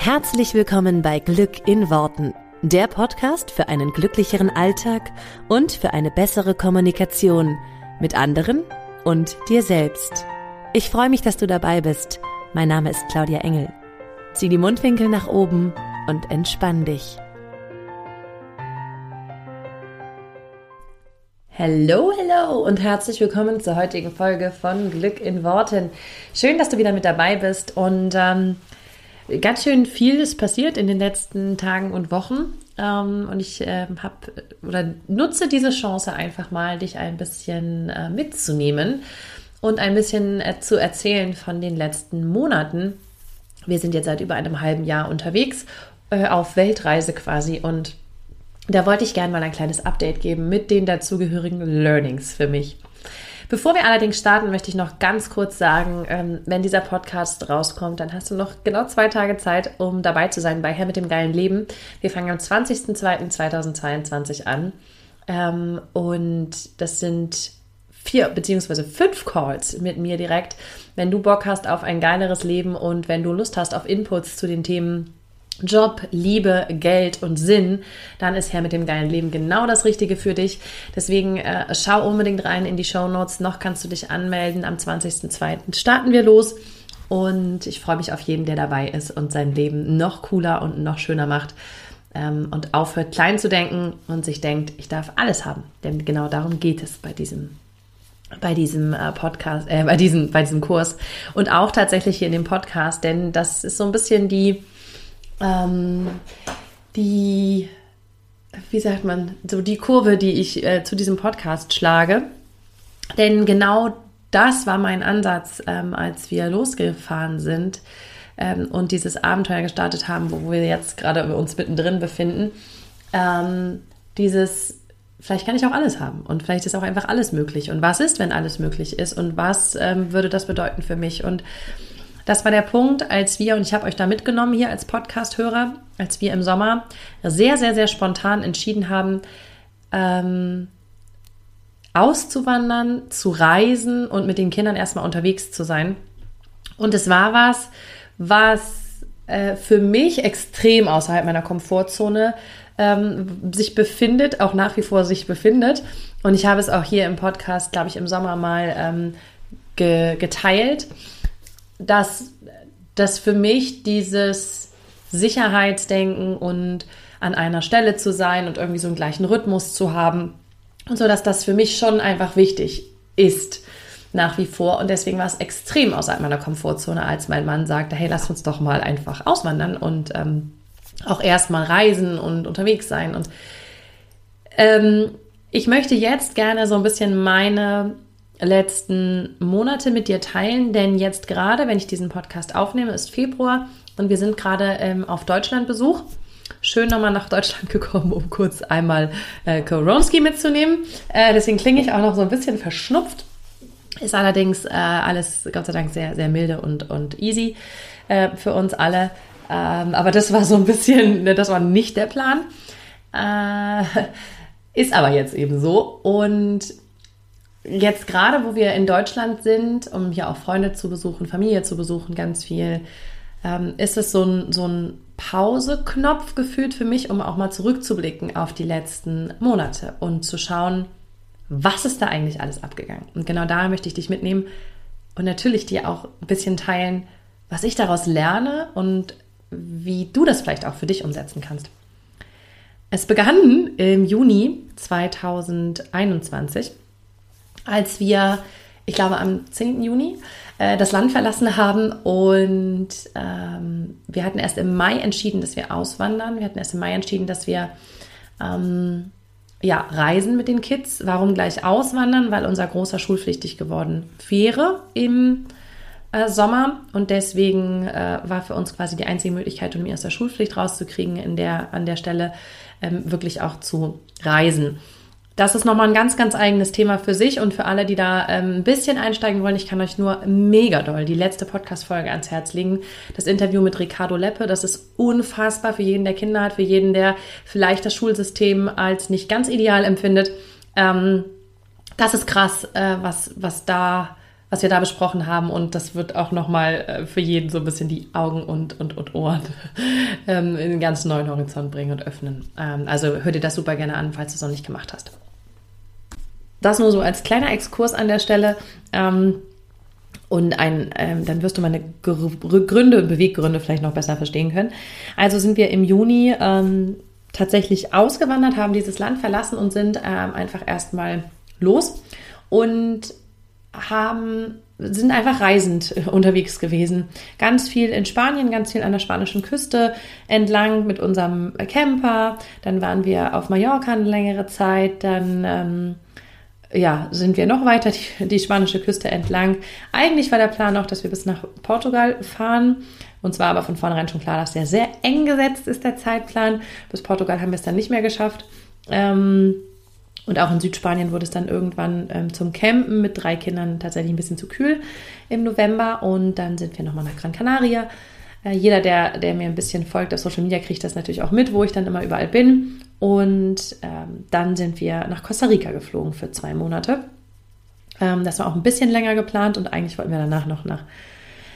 Herzlich willkommen bei Glück in Worten, der Podcast für einen glücklicheren Alltag und für eine bessere Kommunikation mit anderen und dir selbst. Ich freue mich, dass du dabei bist. Mein Name ist Claudia Engel. Zieh die Mundwinkel nach oben und entspann dich. Hallo, hallo und herzlich willkommen zur heutigen Folge von Glück in Worten. Schön, dass du wieder mit dabei bist und ähm, ganz schön viel ist passiert in den letzten Tagen und Wochen. Ähm, und ich äh, habe oder nutze diese Chance einfach mal, dich ein bisschen äh, mitzunehmen und ein bisschen äh, zu erzählen von den letzten Monaten. Wir sind jetzt seit über einem halben Jahr unterwegs äh, auf Weltreise quasi und da wollte ich gerne mal ein kleines Update geben mit den dazugehörigen Learnings für mich. Bevor wir allerdings starten, möchte ich noch ganz kurz sagen, ähm, wenn dieser Podcast rauskommt, dann hast du noch genau zwei Tage Zeit, um dabei zu sein bei Herr mit dem geilen Leben. Wir fangen am 20.02.2022 an. Ähm, und das sind vier beziehungsweise fünf Calls mit mir direkt. Wenn du Bock hast auf ein geileres Leben und wenn du Lust hast auf Inputs zu den Themen Job, Liebe, Geld und Sinn, dann ist Herr mit dem geilen Leben genau das Richtige für dich. Deswegen äh, schau unbedingt rein in die Show Notes. Noch kannst du dich anmelden. Am 20.02. starten wir los. Und ich freue mich auf jeden, der dabei ist und sein Leben noch cooler und noch schöner macht. Ähm, und aufhört klein zu denken und sich denkt, ich darf alles haben. Denn genau darum geht es bei diesem bei diesem äh, Podcast, äh, bei diesem, bei diesem Kurs und auch tatsächlich hier in dem Podcast, denn das ist so ein bisschen die, ähm, die, wie sagt man, so die Kurve, die ich äh, zu diesem Podcast schlage. Denn genau das war mein Ansatz, ähm, als wir losgefahren sind ähm, und dieses Abenteuer gestartet haben, wo wir jetzt gerade uns mittendrin befinden. Ähm, dieses, vielleicht kann ich auch alles haben und vielleicht ist auch einfach alles möglich. Und was ist, wenn alles möglich ist? Und was ähm, würde das bedeuten für mich? Und das war der Punkt, als wir, und ich habe euch da mitgenommen hier als Podcast-Hörer, als wir im Sommer sehr, sehr, sehr spontan entschieden haben, ähm, auszuwandern, zu reisen und mit den Kindern erstmal unterwegs zu sein. Und es war was, was äh, für mich extrem außerhalb meiner Komfortzone ähm, sich befindet, auch nach wie vor sich befindet. Und ich habe es auch hier im Podcast, glaube ich, im Sommer mal ähm, ge geteilt dass, dass für mich dieses Sicherheitsdenken und an einer Stelle zu sein und irgendwie so einen gleichen Rhythmus zu haben und so, dass das für mich schon einfach wichtig ist nach wie vor. Und deswegen war es extrem außerhalb meiner Komfortzone, als mein Mann sagte, hey, lass uns doch mal einfach auswandern und ähm, auch erstmal reisen und unterwegs sein. Und ähm, ich möchte jetzt gerne so ein bisschen meine letzten Monate mit dir teilen, denn jetzt gerade, wenn ich diesen Podcast aufnehme, ist Februar und wir sind gerade ähm, auf Deutschlandbesuch. Schön nochmal nach Deutschland gekommen, um kurz einmal äh, Koronski mitzunehmen. Äh, deswegen klinge ich auch noch so ein bisschen verschnupft. Ist allerdings äh, alles, Gott sei Dank, sehr, sehr milde und, und easy äh, für uns alle. Ähm, aber das war so ein bisschen, ne, das war nicht der Plan. Äh, ist aber jetzt eben so. Und jetzt gerade, wo wir in Deutschland sind, um hier auch Freunde zu besuchen, Familie zu besuchen, ganz viel, ähm, ist es so ein, so ein Pause-Knopf gefühlt für mich, um auch mal zurückzublicken auf die letzten Monate und zu schauen, was ist da eigentlich alles abgegangen. Und genau da möchte ich dich mitnehmen und natürlich dir auch ein bisschen teilen, was ich daraus lerne und wie du das vielleicht auch für dich umsetzen kannst. Es begann im Juni 2021 als wir, ich glaube am 10. Juni, äh, das Land verlassen haben und ähm, wir hatten erst im Mai entschieden, dass wir auswandern. Wir hatten erst im Mai entschieden, dass wir ähm, ja, reisen mit den Kids. Warum gleich auswandern? Weil unser großer schulpflichtig geworden wäre im äh, Sommer und deswegen äh, war für uns quasi die einzige Möglichkeit, um ihn aus der Schulpflicht rauszukriegen, in der, an der Stelle ähm, wirklich auch zu reisen. Das ist nochmal ein ganz, ganz eigenes Thema für sich und für alle, die da ähm, ein bisschen einsteigen wollen. Ich kann euch nur mega doll die letzte Podcast-Folge ans Herz legen. Das Interview mit Ricardo Leppe, das ist unfassbar für jeden, der Kinder hat, für jeden, der vielleicht das Schulsystem als nicht ganz ideal empfindet. Ähm, das ist krass, äh, was, was da was wir da besprochen haben. Und das wird auch nochmal äh, für jeden so ein bisschen die Augen und, und, und Ohren ähm, in einen ganz neuen Horizont bringen und öffnen. Also hör dir das super gerne an, falls du es noch nicht gemacht hast. Das nur so als kleiner Exkurs an der Stelle. Ähm, und ein, ähm, dann wirst du meine Gründe und Beweggründe vielleicht noch besser verstehen können. Also sind wir im Juni ähm, tatsächlich ausgewandert, haben dieses Land verlassen und sind ähm, einfach erstmal los und haben sind einfach reisend unterwegs gewesen. Ganz viel in Spanien, ganz viel an der spanischen Küste entlang mit unserem Camper. Dann waren wir auf Mallorca eine längere Zeit. Dann ähm, ja, sind wir noch weiter die, die, spanische Küste entlang. Eigentlich war der Plan noch, dass wir bis nach Portugal fahren. Und zwar aber von vornherein schon klar, dass der sehr eng gesetzt ist, der Zeitplan. Bis Portugal haben wir es dann nicht mehr geschafft. Ähm, und auch in Südspanien wurde es dann irgendwann ähm, zum Campen mit drei Kindern tatsächlich ein bisschen zu kühl im November. Und dann sind wir nochmal nach Gran Canaria. Äh, jeder, der, der mir ein bisschen folgt auf Social Media, kriegt das natürlich auch mit, wo ich dann immer überall bin. Und ähm, dann sind wir nach Costa Rica geflogen für zwei Monate. Ähm, das war auch ein bisschen länger geplant und eigentlich wollten wir danach noch nach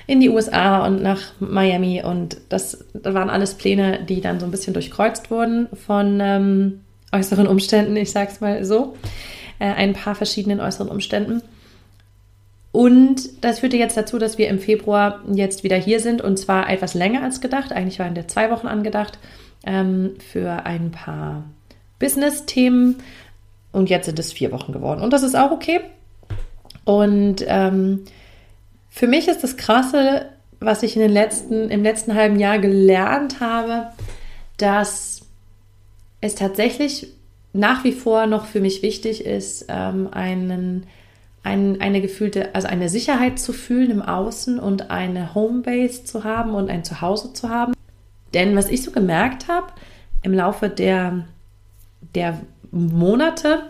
in die USA und nach Miami. Und das, das waren alles Pläne, die dann so ein bisschen durchkreuzt wurden von ähm, äußeren Umständen, ich sag's mal so, äh, ein paar verschiedenen äußeren Umständen. Und das führte jetzt dazu, dass wir im Februar jetzt wieder hier sind und zwar etwas länger als gedacht. Eigentlich waren der zwei Wochen angedacht ähm, für ein paar Business-Themen und jetzt sind es vier Wochen geworden. Und das ist auch okay. Und ähm, für mich ist das Krasse, was ich in den letzten, im letzten halben Jahr gelernt habe, dass es tatsächlich nach wie vor noch für mich wichtig ist, ähm, einen, ein, eine gefühlte, also eine Sicherheit zu fühlen im Außen und eine Homebase zu haben und ein Zuhause zu haben. Denn was ich so gemerkt habe im Laufe der, der Monate,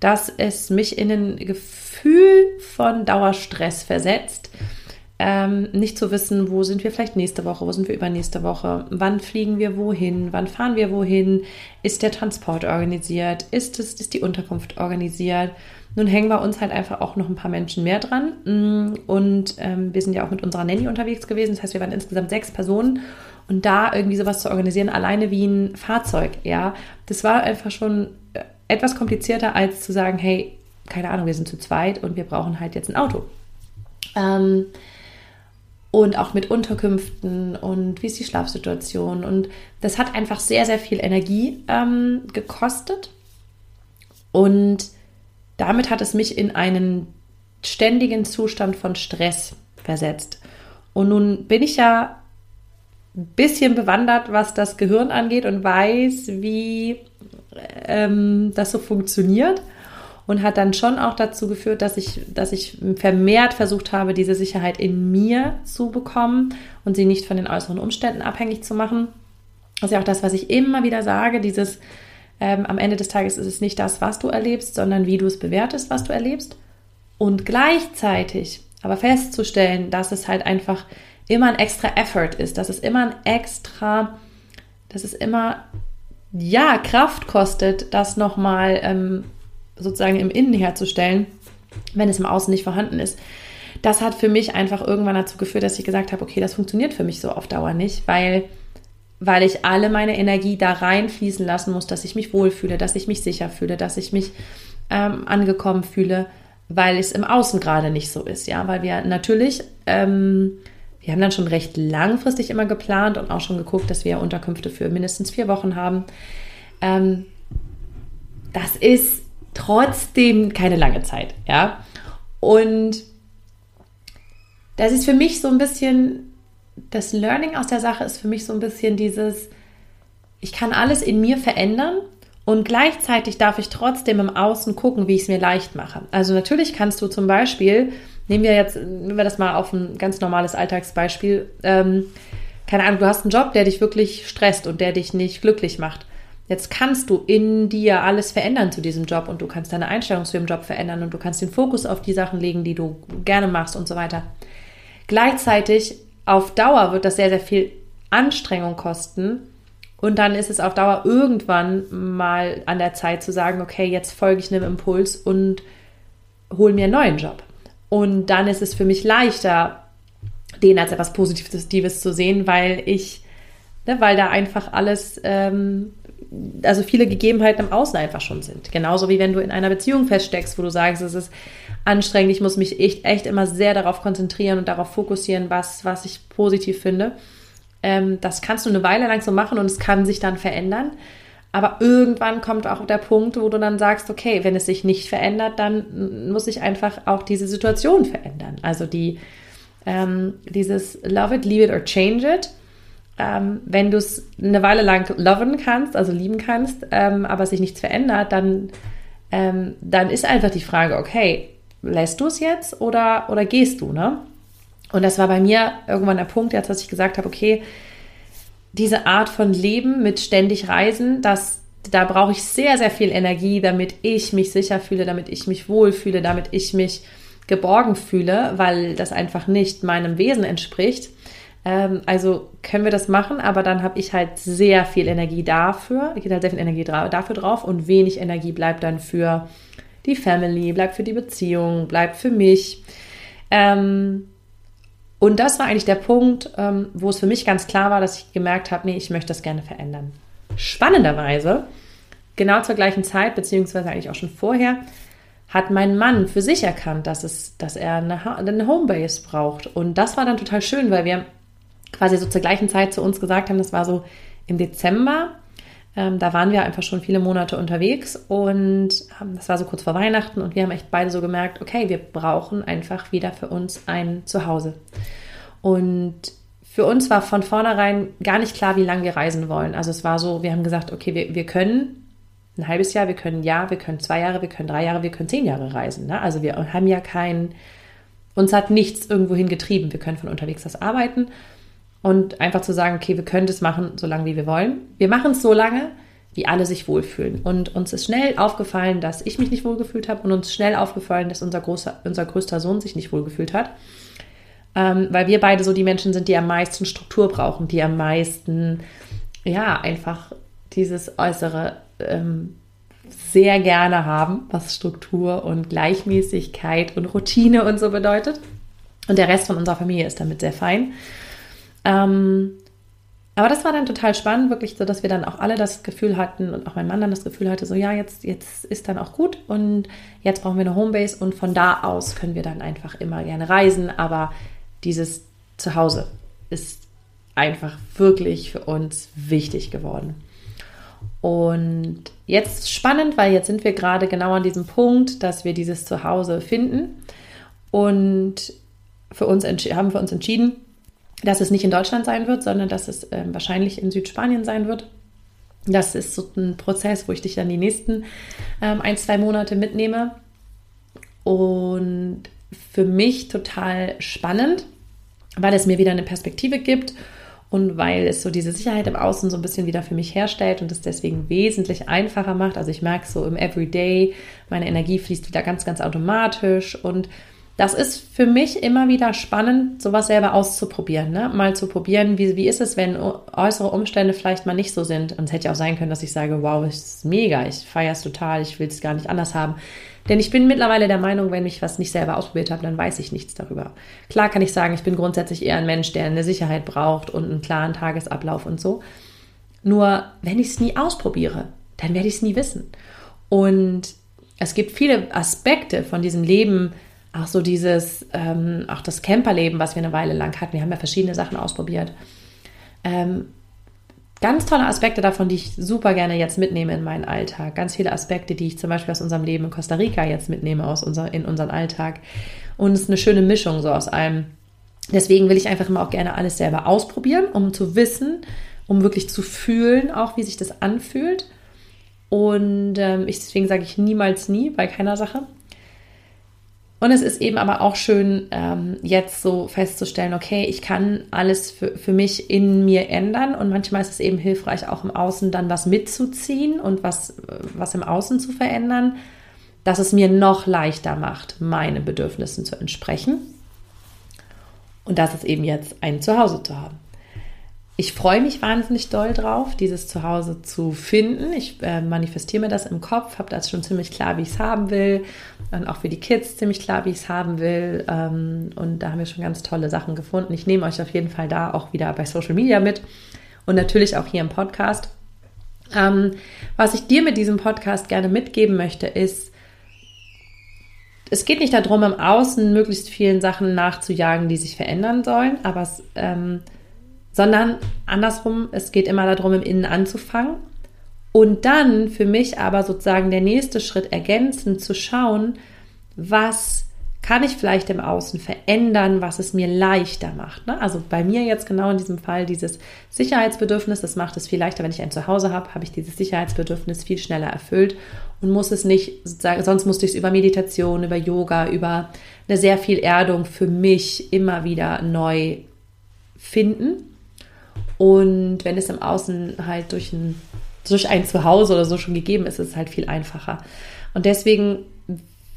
dass es mich in ein Gefühl von Dauerstress versetzt, ähm, nicht zu wissen, wo sind wir vielleicht nächste Woche, wo sind wir übernächste Woche, wann fliegen wir wohin, wann fahren wir wohin, ist der Transport organisiert, ist, es, ist die Unterkunft organisiert. Nun hängen bei uns halt einfach auch noch ein paar Menschen mehr dran. Mm, und ähm, wir sind ja auch mit unserer Nanny unterwegs gewesen. Das heißt, wir waren insgesamt sechs Personen. Und da irgendwie sowas zu organisieren, alleine wie ein Fahrzeug, ja, das war einfach schon äh, etwas komplizierter, als zu sagen, hey, keine Ahnung, wir sind zu zweit und wir brauchen halt jetzt ein Auto. Ähm, und auch mit Unterkünften und wie ist die Schlafsituation. Und das hat einfach sehr, sehr viel Energie ähm, gekostet. Und damit hat es mich in einen ständigen Zustand von Stress versetzt. Und nun bin ich ja ein bisschen bewandert, was das Gehirn angeht und weiß, wie ähm, das so funktioniert und hat dann schon auch dazu geführt, dass ich, dass ich vermehrt versucht habe, diese Sicherheit in mir zu bekommen und sie nicht von den äußeren Umständen abhängig zu machen. Das ist ja auch das, was ich immer wieder sage, dieses ähm, am Ende des Tages ist es nicht das, was du erlebst, sondern wie du es bewertest, was du erlebst. Und gleichzeitig aber festzustellen, dass es halt einfach immer ein extra Effort ist, dass es immer ein extra, dass es immer ja Kraft kostet, das nochmal ähm, sozusagen im Innen herzustellen, wenn es im Außen nicht vorhanden ist. Das hat für mich einfach irgendwann dazu geführt, dass ich gesagt habe, okay, das funktioniert für mich so auf Dauer nicht, weil, weil ich alle meine Energie da reinfließen lassen muss, dass ich mich wohlfühle, dass ich mich sicher fühle, dass ich mich ähm, angekommen fühle, weil es im Außen gerade nicht so ist, ja, weil wir natürlich, ähm, wir haben dann schon recht langfristig immer geplant und auch schon geguckt, dass wir Unterkünfte für mindestens vier Wochen haben. Ähm, das ist trotzdem keine lange Zeit, ja. Und das ist für mich so ein bisschen, das Learning aus der Sache ist für mich so ein bisschen dieses, ich kann alles in mir verändern und gleichzeitig darf ich trotzdem im Außen gucken, wie ich es mir leicht mache. Also natürlich kannst du zum Beispiel, nehmen wir jetzt, nehmen wir das mal auf ein ganz normales Alltagsbeispiel, ähm, keine Ahnung, du hast einen Job, der dich wirklich stresst und der dich nicht glücklich macht. Jetzt kannst du in dir alles verändern zu diesem Job und du kannst deine Einstellung zu dem Job verändern und du kannst den Fokus auf die Sachen legen, die du gerne machst und so weiter. Gleichzeitig auf Dauer wird das sehr, sehr viel Anstrengung kosten und dann ist es auf Dauer irgendwann mal an der Zeit zu sagen, okay, jetzt folge ich einem Impuls und hole mir einen neuen Job. Und dann ist es für mich leichter, den als etwas Positives zu sehen, weil ich, ne, weil da einfach alles, ähm, also viele Gegebenheiten im Außen einfach schon sind. Genauso wie wenn du in einer Beziehung feststeckst, wo du sagst, es ist anstrengend, ich muss mich echt, echt immer sehr darauf konzentrieren und darauf fokussieren, was, was ich positiv finde. Ähm, das kannst du eine Weile lang so machen und es kann sich dann verändern. Aber irgendwann kommt auch der Punkt, wo du dann sagst, okay, wenn es sich nicht verändert, dann muss sich einfach auch diese Situation verändern. Also die, ähm, dieses Love it, leave it or change it. Ähm, wenn du es eine Weile lang loven kannst, also lieben kannst, ähm, aber sich nichts verändert, dann, ähm, dann ist einfach die Frage, okay, lässt du es jetzt oder, oder gehst du, ne? Und das war bei mir irgendwann der Punkt, jetzt, dass ich gesagt habe, okay, diese Art von Leben mit ständig Reisen, das, da brauche ich sehr, sehr viel Energie, damit ich mich sicher fühle, damit ich mich wohlfühle, damit ich mich geborgen fühle, weil das einfach nicht meinem Wesen entspricht. Ähm, also können wir das machen, aber dann habe ich halt sehr viel Energie dafür, ich halt sehr viel Energie dafür drauf und wenig Energie bleibt dann für die Family, bleibt für die Beziehung, bleibt für mich. Ähm, und das war eigentlich der Punkt, ähm, wo es für mich ganz klar war, dass ich gemerkt habe, nee, ich möchte das gerne verändern. Spannenderweise, genau zur gleichen Zeit, beziehungsweise eigentlich auch schon vorher, hat mein Mann für sich erkannt, dass, es, dass er eine, eine Homebase braucht. Und das war dann total schön, weil wir quasi so zur gleichen Zeit zu uns gesagt haben, das war so im Dezember. Ähm, da waren wir einfach schon viele Monate unterwegs und ähm, das war so kurz vor Weihnachten und wir haben echt beide so gemerkt, okay, wir brauchen einfach wieder für uns ein Zuhause. Und für uns war von vornherein gar nicht klar, wie lange wir reisen wollen. Also es war so, wir haben gesagt, okay, wir, wir können ein halbes Jahr, wir können ein Jahr, wir können zwei Jahre, wir können drei Jahre, wir können zehn Jahre reisen. Ne? Also wir haben ja kein, uns hat nichts irgendwohin getrieben. Wir können von unterwegs aus arbeiten und einfach zu sagen, okay, wir können das machen, so lange wie wir wollen. Wir machen es so lange, wie alle sich wohlfühlen. Und uns ist schnell aufgefallen, dass ich mich nicht wohlgefühlt habe und uns schnell aufgefallen, dass unser, großer, unser größter Sohn sich nicht wohlgefühlt hat. Ähm, weil wir beide so die Menschen sind, die am meisten Struktur brauchen, die am meisten, ja, einfach dieses äußere ähm, sehr gerne haben, was Struktur und Gleichmäßigkeit und Routine und so bedeutet. Und der Rest von unserer Familie ist damit sehr fein. Ähm, aber das war dann total spannend, wirklich so, dass wir dann auch alle das Gefühl hatten und auch mein Mann dann das Gefühl hatte, so ja, jetzt, jetzt ist dann auch gut und jetzt brauchen wir eine Homebase und von da aus können wir dann einfach immer gerne reisen, aber dieses Zuhause ist einfach wirklich für uns wichtig geworden. Und jetzt spannend, weil jetzt sind wir gerade genau an diesem Punkt, dass wir dieses Zuhause finden. Und für uns haben wir uns entschieden, dass es nicht in Deutschland sein wird, sondern dass es äh, wahrscheinlich in Südspanien sein wird. Das ist so ein Prozess, wo ich dich dann die nächsten ähm, ein, zwei Monate mitnehme. Und für mich total spannend, weil es mir wieder eine Perspektive gibt und weil es so diese Sicherheit im Außen so ein bisschen wieder für mich herstellt und es deswegen wesentlich einfacher macht. Also ich merke so im Everyday, meine Energie fließt wieder ganz, ganz automatisch und das ist für mich immer wieder spannend, sowas selber auszuprobieren. Ne? Mal zu probieren, wie, wie ist es, wenn äußere Umstände vielleicht mal nicht so sind. Und es hätte ja auch sein können, dass ich sage, wow, das ist mega, ich feiere es total, ich will es gar nicht anders haben. Denn ich bin mittlerweile der Meinung, wenn ich was nicht selber ausprobiert habe, dann weiß ich nichts darüber. Klar kann ich sagen, ich bin grundsätzlich eher ein Mensch, der eine Sicherheit braucht und einen klaren Tagesablauf und so. Nur wenn ich es nie ausprobiere, dann werde ich es nie wissen. Und es gibt viele Aspekte von diesem Leben, auch so dieses, ähm, auch das Camperleben, was wir eine Weile lang hatten. Wir haben ja verschiedene Sachen ausprobiert. Ähm, ganz tolle Aspekte davon, die ich super gerne jetzt mitnehme in meinen Alltag. Ganz viele Aspekte, die ich zum Beispiel aus unserem Leben in Costa Rica jetzt mitnehme aus unser, in unseren Alltag. Und es ist eine schöne Mischung so aus allem. Deswegen will ich einfach immer auch gerne alles selber ausprobieren, um zu wissen, um wirklich zu fühlen, auch wie sich das anfühlt. Und ähm, ich, deswegen sage ich niemals nie bei keiner Sache. Und es ist eben aber auch schön, ähm, jetzt so festzustellen, okay, ich kann alles für, für mich in mir ändern und manchmal ist es eben hilfreich, auch im Außen dann was mitzuziehen und was, was im Außen zu verändern, dass es mir noch leichter macht, meinen Bedürfnissen zu entsprechen. Und das ist eben jetzt ein Zuhause zu haben. Ich freue mich wahnsinnig doll drauf, dieses Zuhause zu finden. Ich äh, manifestiere mir das im Kopf, habe das schon ziemlich klar, wie ich es haben will. Und auch für die Kids ziemlich klar, wie ich es haben will. Ähm, und da haben wir schon ganz tolle Sachen gefunden. Ich nehme euch auf jeden Fall da auch wieder bei Social Media mit und natürlich auch hier im Podcast. Ähm, was ich dir mit diesem Podcast gerne mitgeben möchte, ist, es geht nicht darum, im Außen möglichst vielen Sachen nachzujagen, die sich verändern sollen, aber es ähm, sondern andersrum, es geht immer darum, im Innen anzufangen und dann für mich aber sozusagen der nächste Schritt ergänzend zu schauen, was kann ich vielleicht im Außen verändern, was es mir leichter macht. Ne? Also bei mir jetzt genau in diesem Fall dieses Sicherheitsbedürfnis, das macht es viel leichter, wenn ich ein Zuhause habe, habe ich dieses Sicherheitsbedürfnis viel schneller erfüllt und muss es nicht, sonst musste ich es über Meditation, über Yoga, über eine sehr viel Erdung für mich immer wieder neu finden. Und wenn es im Außen halt durch ein, durch ein Zuhause oder so schon gegeben ist, ist es halt viel einfacher. Und deswegen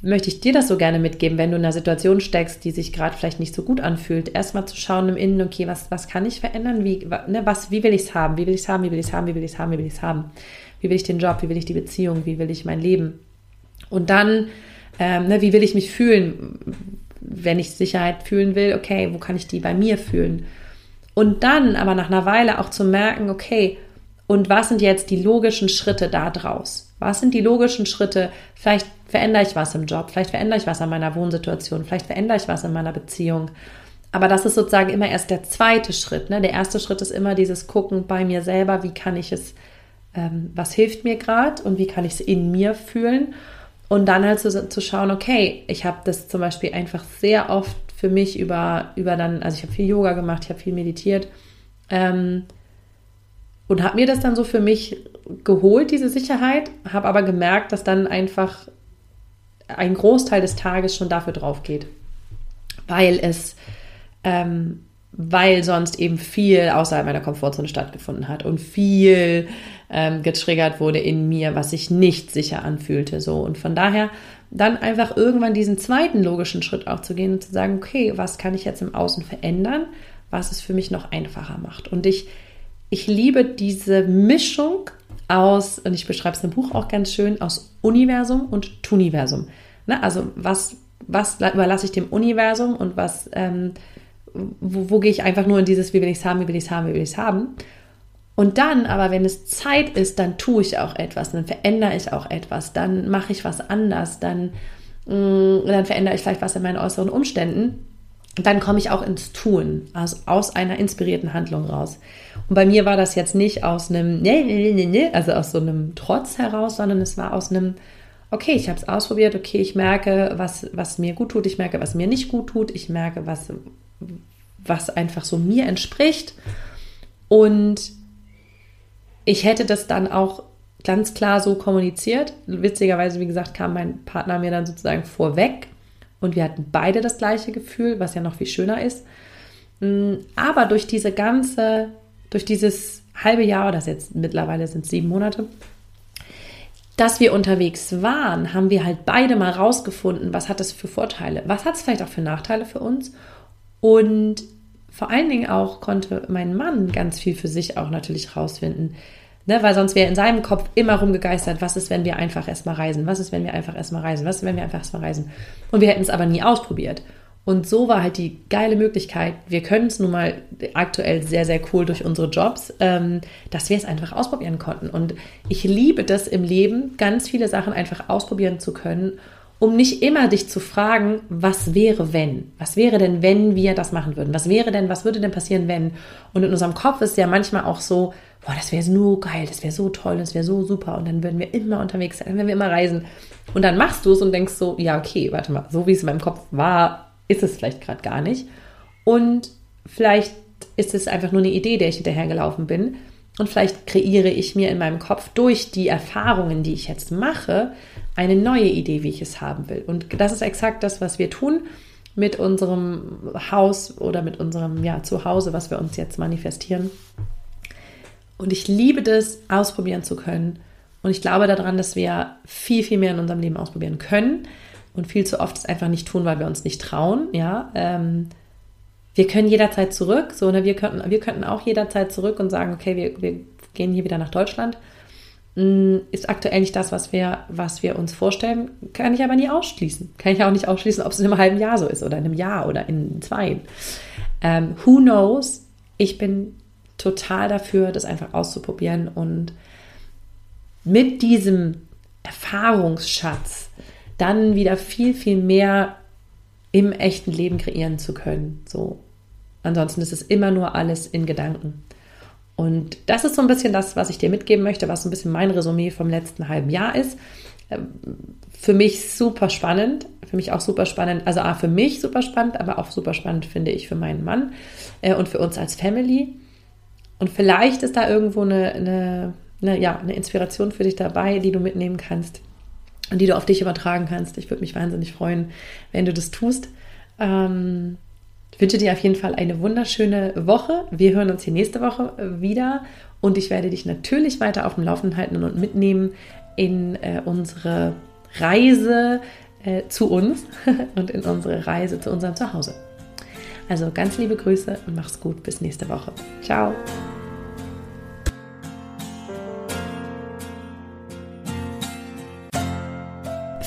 möchte ich dir das so gerne mitgeben, wenn du in einer Situation steckst, die sich gerade vielleicht nicht so gut anfühlt, erstmal zu schauen im Innen, okay, was, was kann ich verändern? Wie, ne, was, wie will ich es haben? Wie will ich es haben? Wie will ich es haben? Wie will ich es haben? Wie will ich es haben? Wie will ich den Job? Wie will ich die Beziehung? Wie will ich mein Leben? Und dann, ähm, ne, wie will ich mich fühlen? Wenn ich Sicherheit fühlen will, okay, wo kann ich die bei mir fühlen? Und dann aber nach einer Weile auch zu merken, okay, und was sind jetzt die logischen Schritte da draus? Was sind die logischen Schritte? Vielleicht verändere ich was im Job, vielleicht verändere ich was an meiner Wohnsituation, vielleicht verändere ich was in meiner Beziehung. Aber das ist sozusagen immer erst der zweite Schritt. Ne? Der erste Schritt ist immer dieses Gucken bei mir selber, wie kann ich es, ähm, was hilft mir gerade und wie kann ich es in mir fühlen. Und dann halt zu, zu schauen, okay, ich habe das zum Beispiel einfach sehr oft für mich über, über dann, also ich habe viel Yoga gemacht, ich habe viel meditiert ähm, und habe mir das dann so für mich geholt, diese Sicherheit, habe aber gemerkt, dass dann einfach ein Großteil des Tages schon dafür drauf geht, weil es, ähm, weil sonst eben viel außerhalb meiner Komfortzone stattgefunden hat und viel ähm, getriggert wurde in mir, was sich nicht sicher anfühlte. So und von daher dann einfach irgendwann diesen zweiten logischen Schritt auch zu gehen und zu sagen, okay, was kann ich jetzt im Außen verändern, was es für mich noch einfacher macht. Und ich, ich liebe diese Mischung aus, und ich beschreibe es im Buch auch ganz schön, aus Universum und Tuniversum. Ne? Also was, was überlasse ich dem Universum und was, ähm, wo, wo gehe ich einfach nur in dieses, wie will ich es haben, wie will ich es haben, wie will ich es haben. Und dann aber, wenn es Zeit ist, dann tue ich auch etwas, dann verändere ich auch etwas, dann mache ich was anders, dann, mh, mm, dann verändere ich vielleicht was in meinen äußeren Umständen. Dann komme ich auch ins Tun, also aus einer inspirierten Handlung raus. Und bei mir war das jetzt nicht aus einem, ne, ne, ne, ne, also aus so einem Trotz heraus, sondern es war aus einem, okay, ich habe es ausprobiert, okay, ich merke, was, was mir gut tut, ich merke, was mir nicht gut tut, ich merke, was, was einfach so mir entspricht. Und ich hätte das dann auch ganz klar so kommuniziert. Witzigerweise, wie gesagt, kam mein Partner mir dann sozusagen vorweg und wir hatten beide das gleiche Gefühl, was ja noch viel schöner ist. Mm, aber durch diese ganze, durch dieses halbe Jahr, das jetzt mittlerweile sind sieben Monate, dass wir unterwegs waren, haben wir halt beide mal rausgefunden, was hat das für Vorteile, was hat es vielleicht auch für Nachteile für uns und vor allen Dingen auch konnte mein Mann ganz viel für sich auch natürlich rausfinden. Ne, weil sonst wäre in seinem Kopf immer rumgegeistert, was ist, wenn wir einfach erstmal reisen? Was ist, wenn wir einfach erstmal reisen? Was ist, wenn wir einfach erstmal reisen? Und wir hätten es aber nie ausprobiert. Und so war halt die geile Möglichkeit, wir können es nun mal aktuell sehr, sehr cool durch unsere Jobs, ähm, dass wir es einfach ausprobieren konnten. Und ich liebe das im Leben, ganz viele Sachen einfach ausprobieren zu können um nicht immer dich zu fragen, was wäre wenn? Was wäre denn, wenn wir das machen würden? Was wäre denn, was würde denn passieren, wenn? Und in unserem Kopf ist ja manchmal auch so, boah, das wäre so geil, das wäre so toll, das wäre so super und dann würden wir immer unterwegs sein, dann würden wir immer reisen. Und dann machst du es und denkst so, ja, okay, warte mal, so wie es in meinem Kopf war, ist es vielleicht gerade gar nicht. Und vielleicht ist es einfach nur eine Idee, der ich hinterhergelaufen bin. Und vielleicht kreiere ich mir in meinem Kopf durch die Erfahrungen, die ich jetzt mache, eine neue Idee, wie ich es haben will. Und das ist exakt das, was wir tun mit unserem Haus oder mit unserem ja, Zuhause, was wir uns jetzt manifestieren. Und ich liebe das, ausprobieren zu können. Und ich glaube daran, dass wir viel, viel mehr in unserem Leben ausprobieren können und viel zu oft es einfach nicht tun, weil wir uns nicht trauen. Ja, ähm, wir können jederzeit zurück, so, ne, wir könnten, wir könnten auch jederzeit zurück und sagen, okay, wir, wir gehen hier wieder nach Deutschland. Mm, ist aktuell nicht das, was wir, was wir uns vorstellen, kann ich aber nie ausschließen. Kann ich auch nicht ausschließen, ob es in einem halben Jahr so ist oder in einem Jahr oder in zwei. Ähm, who knows? Ich bin total dafür, das einfach auszuprobieren und mit diesem Erfahrungsschatz dann wieder viel, viel mehr im echten Leben kreieren zu können. So. Ansonsten ist es immer nur alles in Gedanken. Und das ist so ein bisschen das, was ich dir mitgeben möchte, was so ein bisschen mein Resümee vom letzten halben Jahr ist. Ähm, für mich super spannend, für mich auch super spannend, also A, für mich super spannend, aber auch super spannend finde ich für meinen Mann äh, und für uns als Family. Und vielleicht ist da irgendwo eine, eine, eine, ja, eine Inspiration für dich dabei, die du mitnehmen kannst und die du auf dich übertragen kannst. Ich würde mich wahnsinnig freuen, wenn du das tust. Ähm, ich wünsche dir auf jeden Fall eine wunderschöne Woche. Wir hören uns hier nächste Woche wieder und ich werde dich natürlich weiter auf dem Laufenden halten und mitnehmen in äh, unsere Reise äh, zu uns und in unsere Reise zu unserem Zuhause. Also ganz liebe Grüße und mach's gut. Bis nächste Woche. Ciao.